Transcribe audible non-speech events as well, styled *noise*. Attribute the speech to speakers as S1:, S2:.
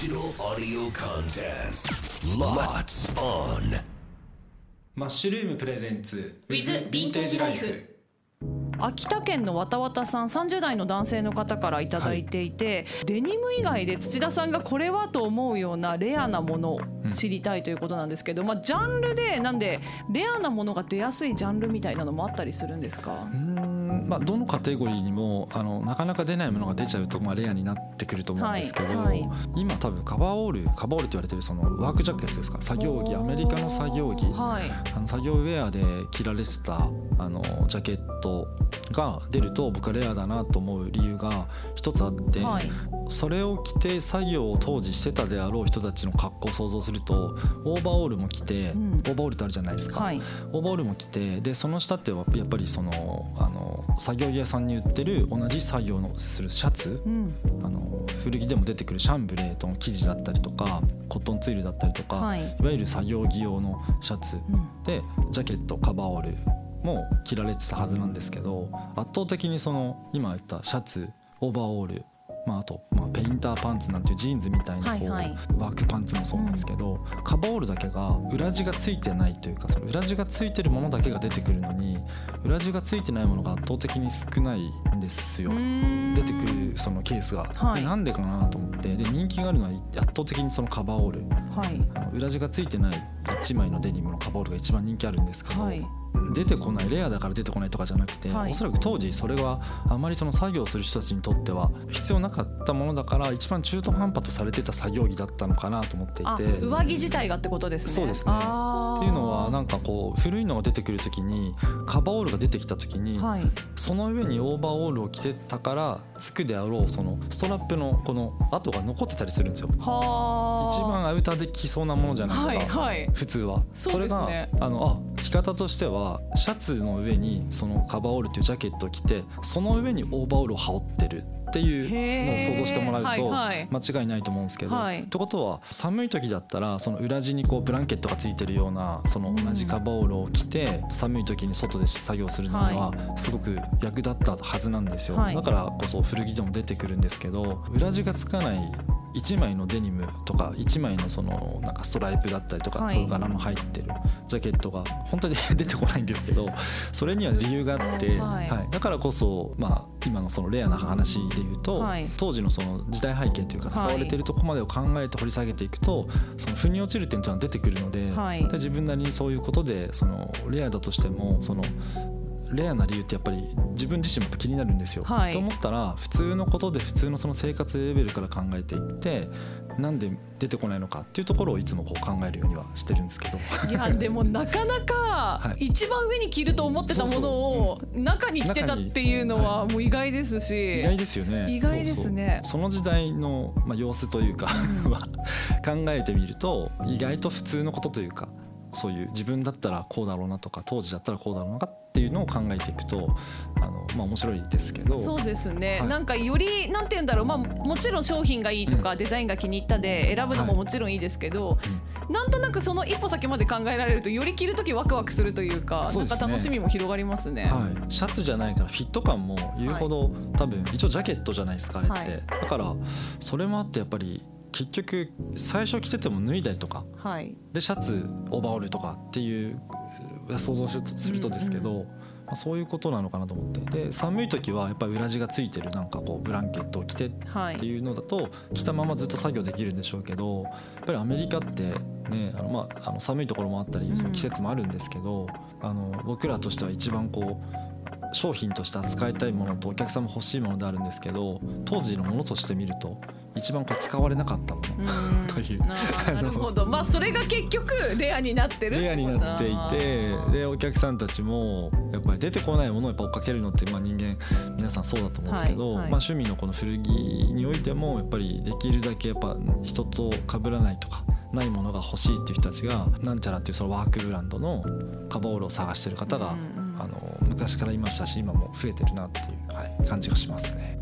S1: Digital audio contest. Lots on.
S2: マッシュルームプレゼンツ
S3: With Vintage Life. 秋田県のわたわたさん30代の男性の方からいただいていて、デニム以外で土田さんがこれはと思うようなレアなものを知りたいということなんですけど、まあジャンルでなんでレアなものが出やすいジャンルみたいなのもあったりするんですか？
S2: うーんまあ、どのカテゴリーにもあのなかなか出ないものが出ちゃうと、まあ、レアになってくると思うんですけど、
S3: はい。はい
S2: 今多分カバーオールカバーオールって言われてるそのワークジャケットですか？作業着アメリカの作業着、
S3: はい。
S2: あの作業ウェアで着られてたあのジャケットが出ると僕はレアだなと思う理由が一つあって、
S3: はい。
S2: それを着て作業を当時してたであろう人たちの格好を想像するとオーバーオールも着て、
S3: うん。
S2: オーバーオールってあるじゃないですか、
S3: はい。
S2: オーバーオールも着てでその下ってはやっぱりそのあの作業着屋さんに売ってる同じ作業のするシャツ
S3: うん。
S2: あの古着でも出てくるシャンブレーとの生地だったりとかコットンツイルだったりとか、
S3: はい。
S2: い、わゆる作業着用のシャツ。
S3: うん。
S2: でジャケットカバーオールも着られてたはずなんですけど圧倒的にその今言ったシャツオーバーオールまあ、あと、まあ、ペインターパンツなんていうジーンズみたいなこう、
S3: はい。はい
S2: ワークパンツもそうなんですけど、カバーオールだけが裏地がついてないというかその裏地がついてるものだけが出てくるのに裏地がついてないものが圧倒的に少ないんですよ。出てくるそのケースが、
S3: はい。
S2: でなんでかなと思ってで人気があるのは圧倒的にそのカバーオール。
S3: はい。
S2: あの裏地がついてない1枚のデニムのカバールが一番人気あるんですけど、
S3: はい。
S2: 出てこないレアだから出てこないとかじゃなくて、
S3: はい。
S2: おそらく当時それはあまりその作業する人たちにとっては必要なかったものだから一番中途半端とされてた作業着だったのかなと思ってい
S3: あ
S2: て。
S3: 上着自体がってことですね。
S2: そうですね。っていうのはなんかこう古いのが出てくる時にカバーオールが出てきた時に、
S3: はい。
S2: その上にオーバーオールを着てたからつくであろうそのストラップのこの跡が残ってたりするんですよ。
S3: はあ
S2: 一番アウターで着そうなものじゃないですか、
S3: はいはい
S2: 普通は。
S3: そ
S2: れがあのあ着方としてはシャツの上にそのカバーオールっていうジャケットを着てその上にオーバーオールを羽織ってるっていうのを想像してもらうと間違いないと思うんですけど、
S3: はい。
S2: ってことは寒い時だったらその裏地にこうブランケットがついてるようなその同じカバーオールを着て寒い時に外で作業するのにはすごく役立ったはずなんですよ、
S3: はい。
S2: だからこそ古着でも出てくるんですけど裏地がつかない1枚のデニムとか1枚のそのなんかストライプだったりとか、
S3: はい。
S2: その柄の入ってるジャケットが本当に *laughs* 出てこないんですけどそれには理由があって、
S3: はい。
S2: はい。だからこそ、まあ、今のそのレアな話で言うと、
S3: はい。
S2: 当時のその時代背景というか使われてるとこまでを考えて掘り下げていくとその腑に落ちる点というのは出てくるので,、
S3: はい。
S2: で自分なりにそういうことでそのレアだとしてもそのレアな理由ってやっぱり自分自身も気になるんですよ。
S3: はい。
S2: と思ったら普通のことで普通のその生活レベルから考えていってなんで出てこないのかっていうところをいつもこう考えるようにはしてるんですけど。
S3: いやでもなかなか
S2: はい。
S3: 一番上に着ると思ってたものを中に着てたっていうのはもう意外ですし。
S2: 意外ですよね。
S3: 意外ですね。
S2: その時代の、まあ、様子というかは *laughs* 考えてみると意外と普通のことというかそういう自分だったらこうだろうなとか当時だったらこうだろうなっていうのを考えていくとあの、まあ、面白いですけど。
S3: そうですね、
S2: はい。
S3: なんかよりなんて言うんだろう。まあもちろん商品がいいとか、デザインが気に入ったで選ぶのももちろんいいですけど、なんとなくその一歩先まで考えられるとより着る時ワクワクするというか
S2: ね。
S3: なんか楽しみも広がりますね。
S2: はい、シャツじゃないからフィット感も言うほど、多分一応ジャケットじゃないですかあれって、
S3: はい。
S2: だからそれもあってやっぱり結局最初着てても脱いだりとか
S3: はい。
S2: でシャツオーバーオールとかっていう想像するとですけど、まあ、そういうことなのかなと思って。で寒い時はやっぱり裏地がついてるなんかこうブランケットを着てっ
S3: はい。
S2: ていうのだと着たままずっと作業できるんでしょうけどやっぱりアメリカってねあの、まあ、あの寒いところもあったりその季節もあるんですけど、あの僕らとしては一番こう商品として扱いたいものとお客さんも欲しいものであるんですけど当時のものとして見ると一番こう使われなかったも
S3: う
S2: の
S3: ん。*laughs*
S2: という。
S3: ななるほど。まあそれが結局レアになってる
S2: レアになっていてでお客さんたちもやっぱり出てこないものをやっぱ追っかけるのってまあ人間皆さんそうだと思うんですけど、
S3: はいはい。
S2: まあ、趣味のこの古着においてもやっぱりできるだけやっぱ人と被らないとかないものが欲しいっていう人たちがなんちゃらっていうそのワークブランドのカバーオールを探してる方が、
S3: うんうん
S2: あの昔からいましたし今も増えてるなっていう、はい、感じがしますね。